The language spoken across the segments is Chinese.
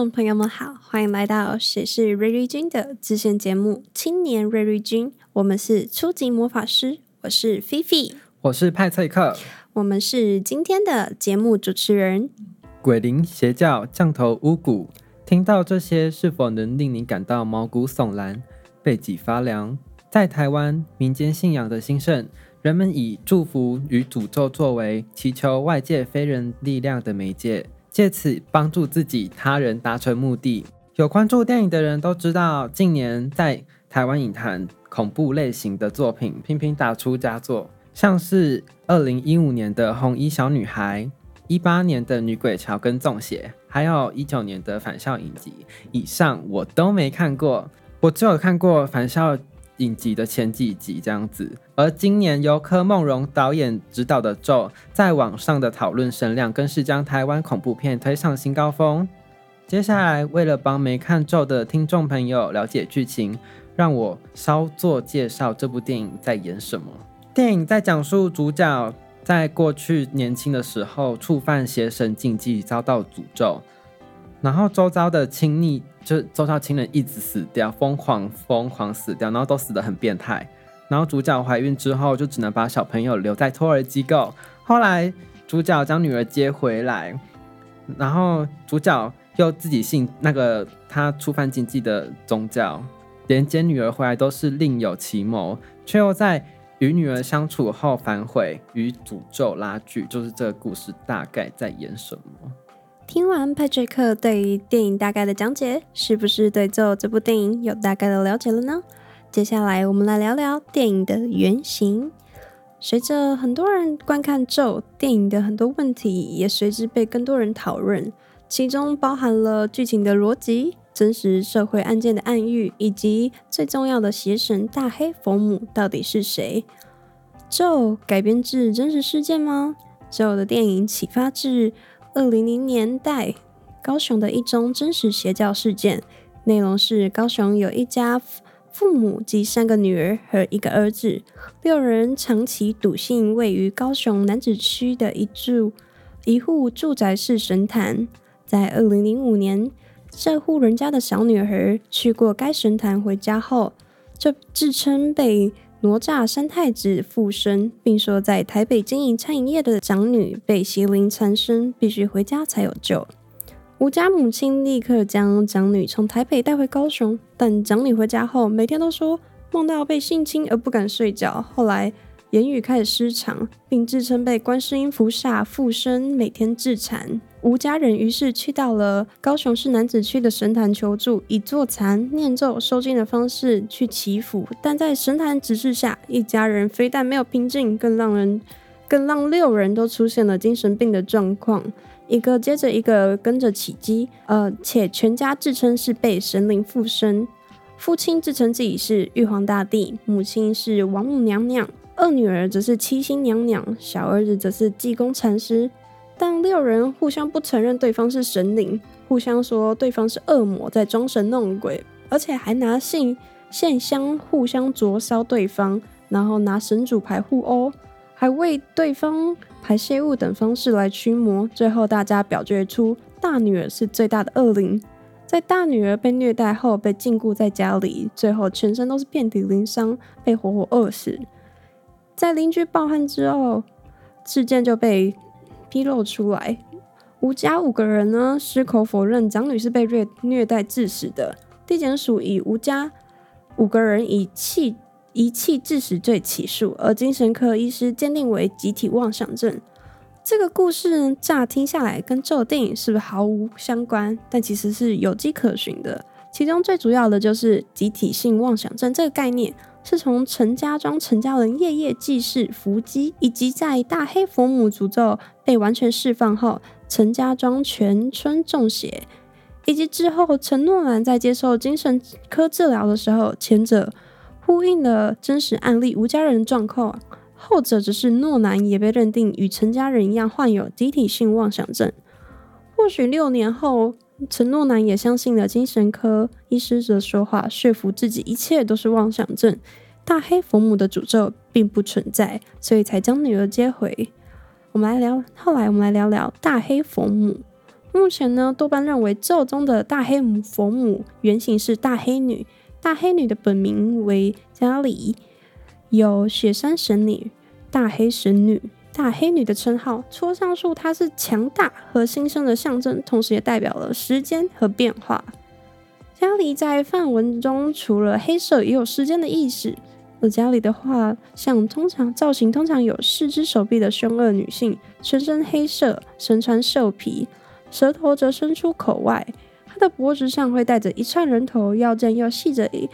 众朋友们好，欢迎来到谁是瑞瑞君的支线节目《青年瑞瑞君》。我们是初级魔法师，我是菲菲，我是派翠克，我们是今天的节目主持人。鬼灵邪教降头巫蛊，听到这些是否能令你感到毛骨悚然、背脊发凉？在台湾民间信仰的兴盛，人们以祝福与诅咒作为祈求外界非人力量的媒介。借此帮助自己、他人达成目的。有关注电影的人都知道，近年在台湾影坛恐怖类型的作品频频打出佳作，像是二零一五年的《红衣小女孩》，一八年的《女鬼桥》跟《粽邪》，还有一九年的返校影集。以上我都没看过，我只有看过返校。影集的前几集这样子，而今年由柯梦荣导演执导的《咒》在网上的讨论声量更是将台湾恐怖片推上新高峰。接下来，为了帮没看《咒》的听众朋友了解剧情，让我稍作介绍这部电影在演什么。电影在讲述主角在过去年轻的时候触犯邪神禁忌，遭到诅咒。然后周遭的亲昵，就周遭亲人一直死掉，疯狂疯狂死掉，然后都死得很变态。然后主角怀孕之后，就只能把小朋友留在托儿机构。后来主角将女儿接回来，然后主角又自己信那个他触犯禁忌的宗教，连接女儿回来都是另有其谋，却又在与女儿相处后反悔，与诅咒拉锯。就是这个故事大概在演什么？听完派翠克对于电影大概的讲解，是不是对《咒》这部电影有大概的了解了呢？接下来我们来聊聊电影的原型。随着很多人观看《咒》电影的很多问题，也随之被更多人讨论，其中包含了剧情的逻辑、真实社会案件的暗喻，以及最重要的邪神大黑佛母到底是谁？《咒》改编自真实事件吗？《咒》的电影启发自二零零年代，高雄的一宗真实邪教事件，内容是高雄有一家父母及三个女儿和一个儿子，六人长期笃信位于高雄南子区的一住一户住宅式神坛。在二零零五年，这户人家的小女儿去过该神坛回家后，就自称被。哪吒三太子附身，并说在台北经营餐饮业的长女被邪灵缠身，必须回家才有救。吴家母亲立刻将长女从台北带回高雄，但长女回家后每天都说梦到被性侵而不敢睡觉。后来言语开始失常，并自称被观世音菩萨附身，每天自残。吴家人于是去到了高雄市楠梓区的神坛求助，以坐禅、念咒、收惊的方式去祈福。但在神坛指示下，一家人非但没有平静，更让人更让六人都出现了精神病的状况，一个接着一个跟着起乩，呃，且全家自称是被神灵附身。父亲自称自己是玉皇大帝，母亲是王母娘娘，二女儿则是七星娘娘，小儿子则是济公禅师。但六人互相不承认对方是神灵，互相说对方是恶魔在装神弄鬼，而且还拿信线香互相灼烧对方，然后拿神主牌互殴，还为对方排泄物等方式来驱魔。最后大家表决出大女儿是最大的恶灵，在大女儿被虐待后被禁锢在家里，最后全身都是遍体鳞伤，被活活饿死。在邻居报案之后，事件就被。披露出来，吴家五个人呢，矢口否认长女是被虐虐待致死的。地检署以吴家五个人以弃遗弃致死罪起诉，而精神科医师鉴定为集体妄想症。这个故事乍听下来跟这部电影是不是毫无相关？但其实是有迹可循的。其中最主要的就是集体性妄想症这个概念。是从陈家庄陈家人夜夜祭祀伏击，以及在大黑佛母诅咒被完全释放后，陈家庄全村中邪，以及之后陈诺兰在接受精神科治疗的时候，前者呼应了真实案例吴家人状况，后者则是诺兰也被认定与陈家人一样患有集体性妄想症。或许六年后，陈诺南也相信了精神科医师的说话，说服自己一切都是妄想症，大黑佛母的诅咒并不存在，所以才将女儿接回。我们来聊，后来我们来聊聊大黑佛母。目前呢，多半认为咒中的大黑母佛母原型是大黑女，大黑女的本名为加里，有雪山神女、大黑神女、大黑女的称号。戳上树，她是强大和新生的象征，同时也代表了时间和变化。家里在梵文中，除了黑色，也有时间的意思。而家里的画像通常造型通常有四只手臂的凶恶女性，全身黑色，身穿兽皮，舌头则伸出口外。她的脖子上会戴着一串人头，腰间又系着一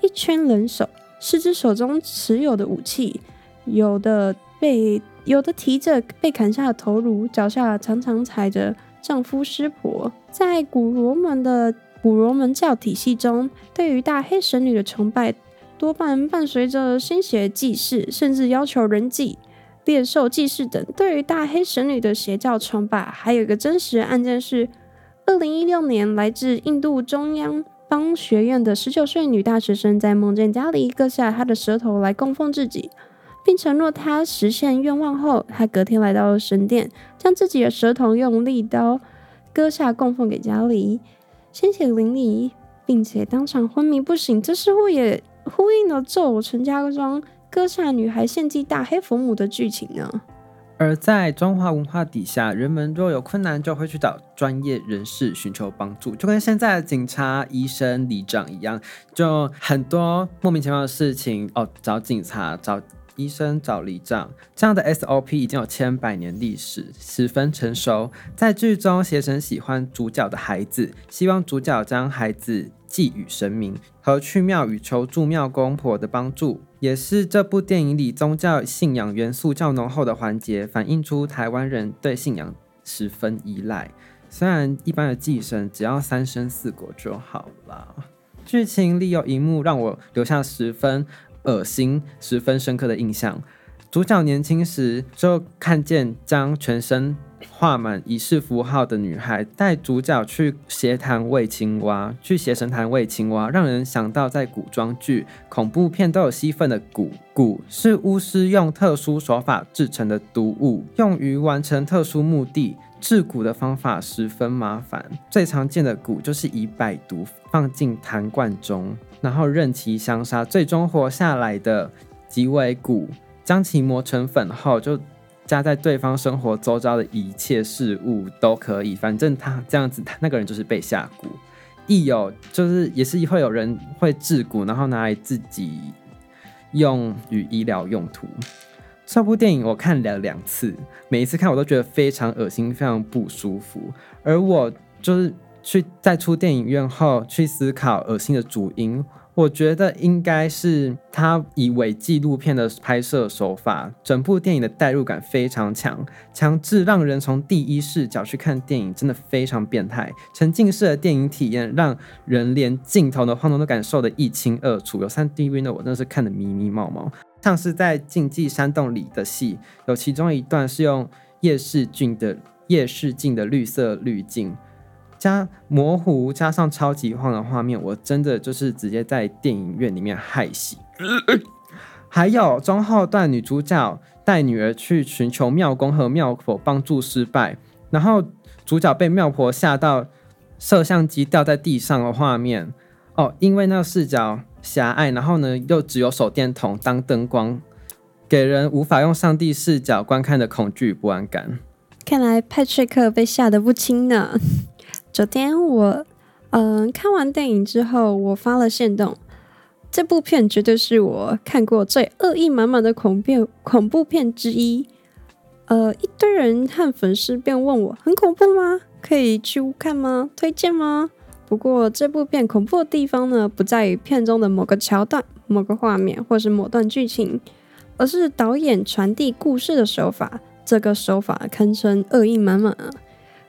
一圈人手。四只手中持有的武器，有的被有的提着被砍下的头颅，脚下常常踩着丈夫湿婆。在古罗门的古罗门教体系中，对于大黑神女的崇拜多半伴随着鲜血祭祀，甚至要求人祭、猎兽祭祀等。对于大黑神女的邪教崇拜，还有一个真实案件是：二零一六年，来自印度中央邦学院的十九岁女大学生，在梦见加里割下她的舌头来供奉自己，并承诺他实现愿望后，他隔天来到了神殿，将自己的舌头用利刀割下供奉给加里。鲜血淋漓，并且当场昏迷不醒，这似乎也呼应了《咒陈家庄》割下女孩献祭大黑佛母的剧情呢。而在中华文化底下，人们若有困难，就会去找专业人士寻求帮助，就跟现在的警察、医生、里长一样，就很多莫名其妙的事情哦，找警察、找医生、找里长，这样的 SOP 已经有千百年历史，十分成熟。在剧中，邪神喜欢主角的孩子，希望主角将孩子寄予神明，和去庙宇求助庙公婆的帮助，也是这部电影里宗教信仰元素较浓厚的环节，反映出台湾人对信仰十分依赖。虽然一般的祭神只要三生四果就好了，剧情里有一幕让我留下十分。恶心，十分深刻的印象。主角年轻时就看见将全身画满仪式符号的女孩带主角去邪坛喂青蛙，去邪神坛喂青蛙，让人想到在古装剧、恐怖片都有戏份的蛊。蛊是巫师用特殊手法制成的毒物，用于完成特殊目的。制蛊的方法十分麻烦，最常见的蛊就是以百毒放进坛罐中，然后任其相杀，最终活下来的即为蛊。将其磨成粉后，就加在对方生活周遭的一切事物都可以，反正他这样子，他那个人就是被下蛊。亦有就是也是会有人会制蛊，然后拿来自己用于医疗用途。这部电影我看了两次，每一次看我都觉得非常恶心，非常不舒服。而我就是去在出电影院后去思考恶心的主因，我觉得应该是他以伪纪录片的拍摄手法，整部电影的代入感非常强，强制让人从第一视角去看电影，真的非常变态。沉浸式的电影体验，让人连镜头的晃动都感受得一清二楚。有 3D View 的我真的是看得迷迷茫茫。像是在禁忌山洞里的戏，有其中一段是用夜视镜的夜视镜的绿色滤镜，加模糊加上超级晃的画面，我真的就是直接在电影院里面害喜。还有中后段女主角带女儿去寻求庙公和庙婆帮助失败，然后主角被庙婆吓到，摄像机掉在地上的画面。哦，因为那个视角。狭隘，然后呢，又只有手电筒当灯光，给人无法用上帝视角观看的恐惧与不安感。看来派翠克被吓得不轻呢。昨天我，嗯、看完电影之后，我发了限动，这部片绝对是我看过最恶意满满的恐怖恐怖片之一。呃，一堆人和粉丝便问我，很恐怖吗？可以去看吗？推荐吗？不过，这部片恐怖的地方呢，不在于片中的某个桥段、某个画面，或是某段剧情，而是导演传递故事的手法。这个手法堪称恶意满满啊！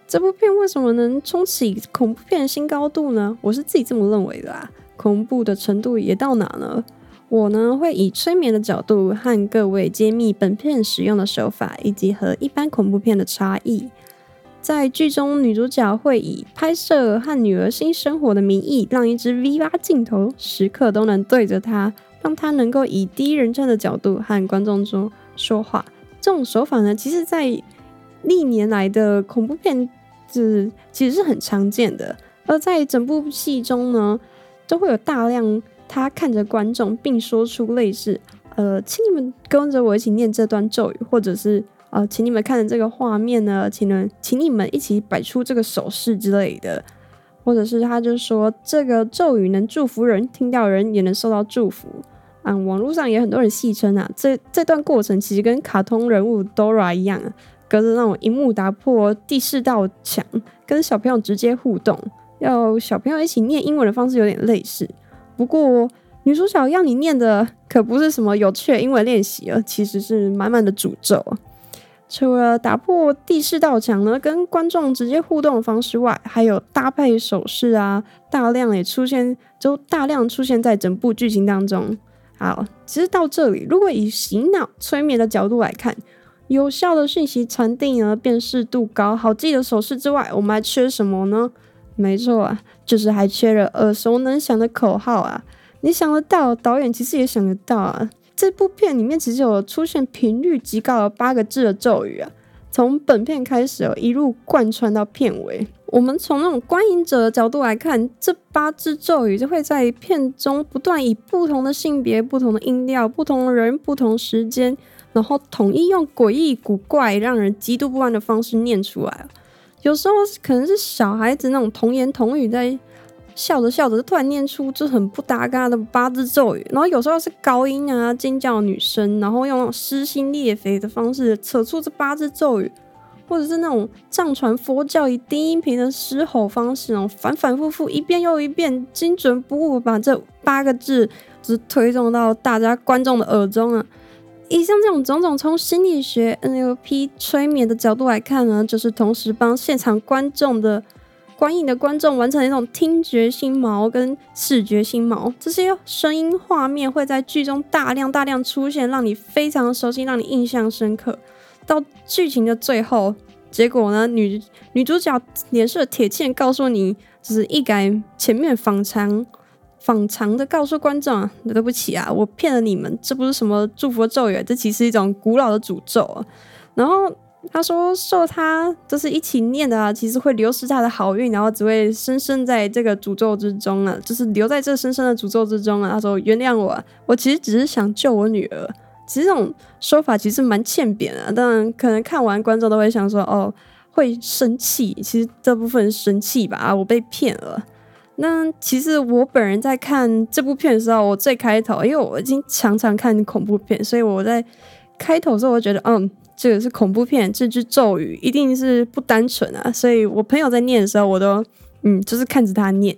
这部片为什么能冲起恐怖片新高度呢？我是自己这么认为的啊！恐怖的程度也到哪呢？我呢会以催眠的角度和各位揭秘本片使用的手法，以及和一般恐怖片的差异。在剧中，女主角会以拍摄和女儿新生活的名义，让一支 V8 镜头时刻都能对着她，让她能够以第一人称的角度和观众中说话。这种手法呢，其实在历年来的恐怖片就是其实是很常见的。而在整部戏中呢，都会有大量他看着观众，并说出类似“呃，请你们跟着我一起念这段咒语”，或者是“呃，请你们看着这个画面呢，请你们请你们一起摆出这个手势之类的”，或者是他就说这个咒语能祝福人，听到人也能受到祝福。嗯，网络上也很多人戏称啊，这这段过程其实跟卡通人物 Dora 一样，隔着那种荧幕打破第四道墙，跟小朋友直接互动。要小朋友一起念英文的方式有点类似，不过女主角要你念的可不是什么有趣的英文练习，而其实是满满的诅咒。除了打破第四道墙呢，跟观众直接互动的方式外，还有搭配手势啊，大量也出现，就大量出现在整部剧情当中。好，其实到这里，如果以洗脑催眠的角度来看，有效的讯息传递呢，辨识度高，好记的手势之外，我们还缺什么呢？没错啊，就是还缺了耳熟能详的口号啊！你想得到，导演其实也想得到啊。这部片里面其实有出现频率极高的八个字的咒语啊，从本片开始哦，一路贯穿到片尾。我们从那种观影者的角度来看，这八字咒语就会在片中不断以不同的性别、不同的音调、不同的人、不同时间，然后统一用诡异、古怪、让人极度不安的方式念出来。有时候可能是小孩子那种童言童语，在笑着笑着突然念出就很不搭嘎的八字咒语，然后有时候是高音啊尖叫女生，然后用那种撕心裂肺的方式扯出这八字咒语，或者是那种藏传佛教以低音频的嘶吼方式，然后反反复复一遍又一遍，精准不误把这八个字只推送到大家观众的耳中啊。以上这种种种，从心理学、NLP 催眠的角度来看呢，就是同时帮现场观众的观影的观众完成一种听觉心锚跟视觉心锚，这些声音画面会在剧中大量大量出现，让你非常熟悉，让你印象深刻。到剧情的最后，结果呢，女女主角脸色铁青，告诉你，就是一改前面反常。反常的告诉观众啊，对不起啊，我骗了你们，这不是什么祝福咒语，这其实是一种古老的诅咒。然后他说，受他就是一起念的啊，其实会流失他的好运，然后只会深深在这个诅咒之中啊，就是留在这深深的诅咒之中啊。他说，原谅我，我其实只是想救我女儿。其实这种说法其实蛮欠扁啊，当然可能看完观众都会想说，哦，会生气。其实这部分生气吧，啊，我被骗了。那其实我本人在看这部片的时候，我最开头，因为我已经常常看恐怖片，所以我在开头的时候，我觉得，嗯，这个是恐怖片，这句咒语一定是不单纯啊。所以我朋友在念的时候，我都，嗯，就是看着他念。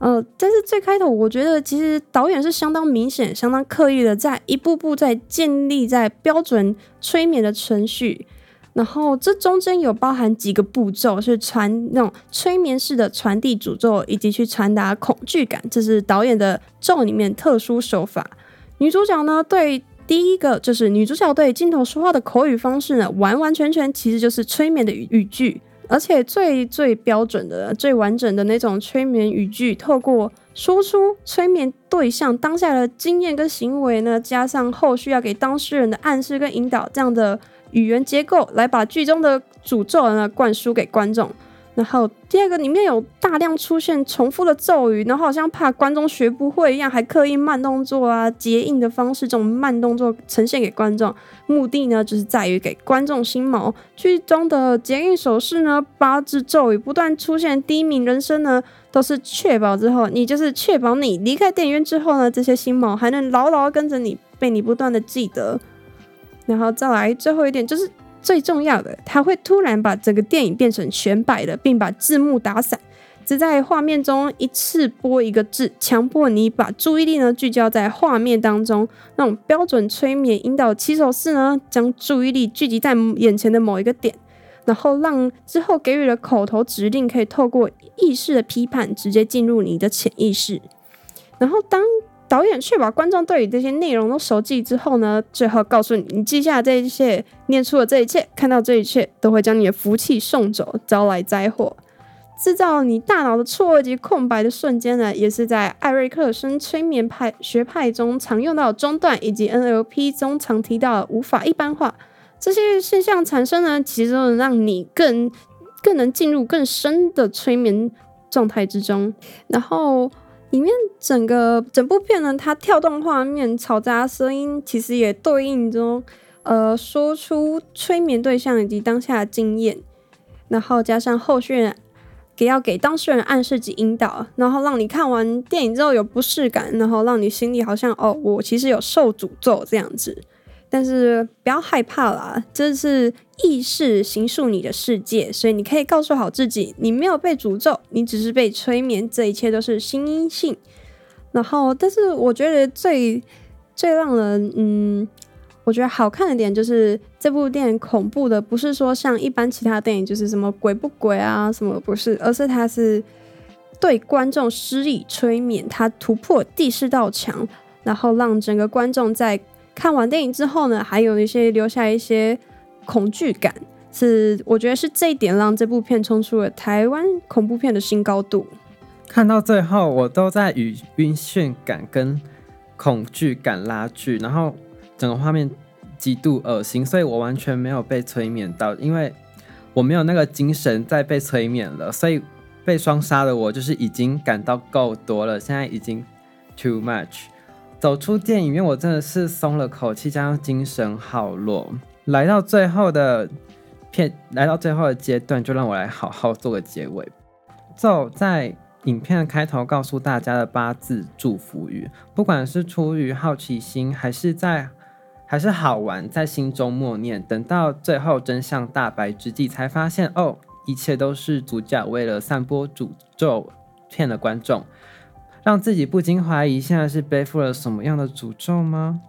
呃，但是最开头，我觉得其实导演是相当明显、相当刻意的，在一步步在建立在标准催眠的程序。然后这中间有包含几个步骤，是传那种催眠式的传递诅咒，以及去传达恐惧感，这是导演的咒里面特殊手法。女主角呢，对第一个就是女主角对镜头说话的口语方式呢，完完全全其实就是催眠的语语句，而且最最标准的、最完整的那种催眠语句，透过说出催眠对象当下的经验跟行为呢，加上后续要给当事人的暗示跟引导这样的。语言结构来把剧中的诅咒呢灌输给观众，然后第二个里面有大量出现重复的咒语，然后好像怕观众学不会一样，还刻意慢动作啊、结印的方式，这种慢动作呈现给观众，目的呢就是在于给观众心锚。剧中的结印手势呢，八字咒语不断出现，第一名人生呢都是确保之后，你就是确保你离开电影院之后呢，这些心锚还能牢牢跟着你，被你不断的记得。然后再来最后一点，就是最重要的，他会突然把整个电影变成全白的，并把字幕打散，只在画面中一次播一个字，强迫你把注意力呢聚焦在画面当中。那种标准催眠引导起手式呢，将注意力聚集在眼前的某一个点，然后让之后给予的口头指令可以透过意识的批判，直接进入你的潜意识。然后当导演确保观众对于这些内容都熟记之后呢，最后告诉你，你记下这一切，念出了这一切，看到这一切，都会将你的福气送走，招来灾祸。制造你大脑的错愕及空白的瞬间呢，也是在艾瑞克森催眠派学派中常用到的中断，以及 NLP 中常提到的无法一般化。这些现象产生呢，其实都能让你更更能进入更深的催眠状态之中。然后里面整个整部片呢，它跳动画面、嘈杂声音，其实也对应中，呃，说出催眠对象以及当下的经验，然后加上后续给要给当事人暗示及引导，然后让你看完电影之后有不适感，然后让你心里好像哦，我其实有受诅咒这样子。但是不要害怕啦，这是意识形塑你的世界，所以你可以告诉好自己，你没有被诅咒，你只是被催眠，这一切都是心因性。然后，但是我觉得最最让人嗯，我觉得好看的点就是这部电影恐怖的不是说像一般其他电影就是什么鬼不鬼啊什么不是，而是它是对观众施以催眠，它突破第四道墙，然后让整个观众在。看完电影之后呢，还有一些留下一些恐惧感，是我觉得是这一点让这部片冲出了台湾恐怖片的新高度。看到最后，我都在与晕眩感跟恐惧感拉锯，然后整个画面极度恶心，所以我完全没有被催眠到，因为我没有那个精神再被催眠了，所以被双杀的我就是已经感到够多了，现在已经 too much。走出电影院，我真的是松了口气，加上精神好落。来到最后的片，来到最后的阶段，就让我来好好做个结尾。就在影片的开头告诉大家的八字祝福语，不管是出于好奇心，还是在，还是好玩，在心中默念，等到最后真相大白之际，才发现哦，一切都是主角为了散播诅咒骗了观众。让自己不禁怀疑，现在是背负了什么样的诅咒吗？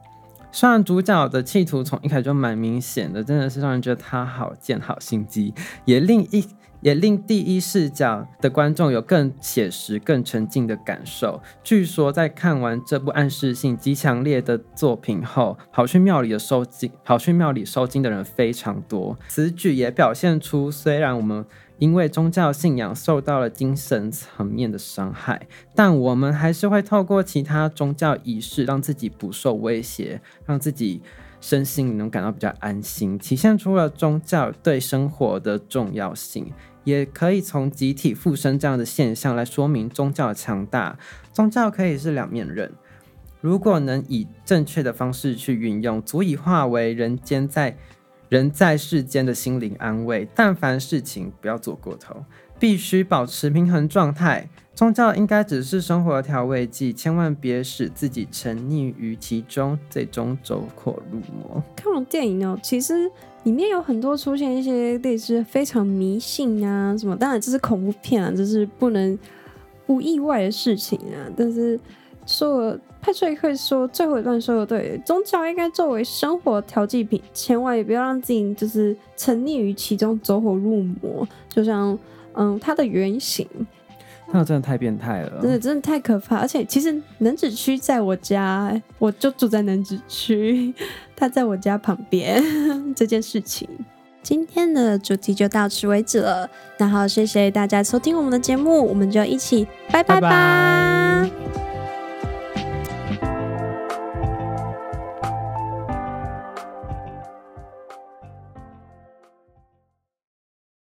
虽然主角的企图从一开始就蛮明显的，真的是让人觉得他好贱、好心机，也令一也令第一视角的观众有更写实、更沉浸的感受。据说在看完这部暗示性极强烈的作品后，跑去庙里的收金，跑去庙里收金的人非常多。此举也表现出，虽然我们。因为宗教信仰受到了精神层面的伤害，但我们还是会透过其他宗教仪式让自己不受威胁，让自己身心能感到比较安心，体现出了宗教对生活的重要性。也可以从集体附身这样的现象来说明宗教的强大。宗教可以是两面刃，如果能以正确的方式去运用，足以化为人间在。人在世间的心灵安慰，但凡事情不要做过头，必须保持平衡状态。宗教应该只是生活的调味剂，千万别使自己沉溺于其中，最终走火入魔。看完电影哦，其实里面有很多出现一些类似非常迷信啊什么，当然这是恐怖片啊，这是不能不意外的事情啊，但是。说派翠克说最后一段说的对，宗教应该作为生活调剂品，千万也不要让自己就是沉溺于其中，走火入魔。就像嗯，他的原型，那真的太变态了，真的真的太可怕。而且其实能子区在我家，我就住在能子区，他在我家旁边。这件事情，今天的主题就到此为止了。然后谢谢大家收听我们的节目，我们就一起拜拜吧。拜拜。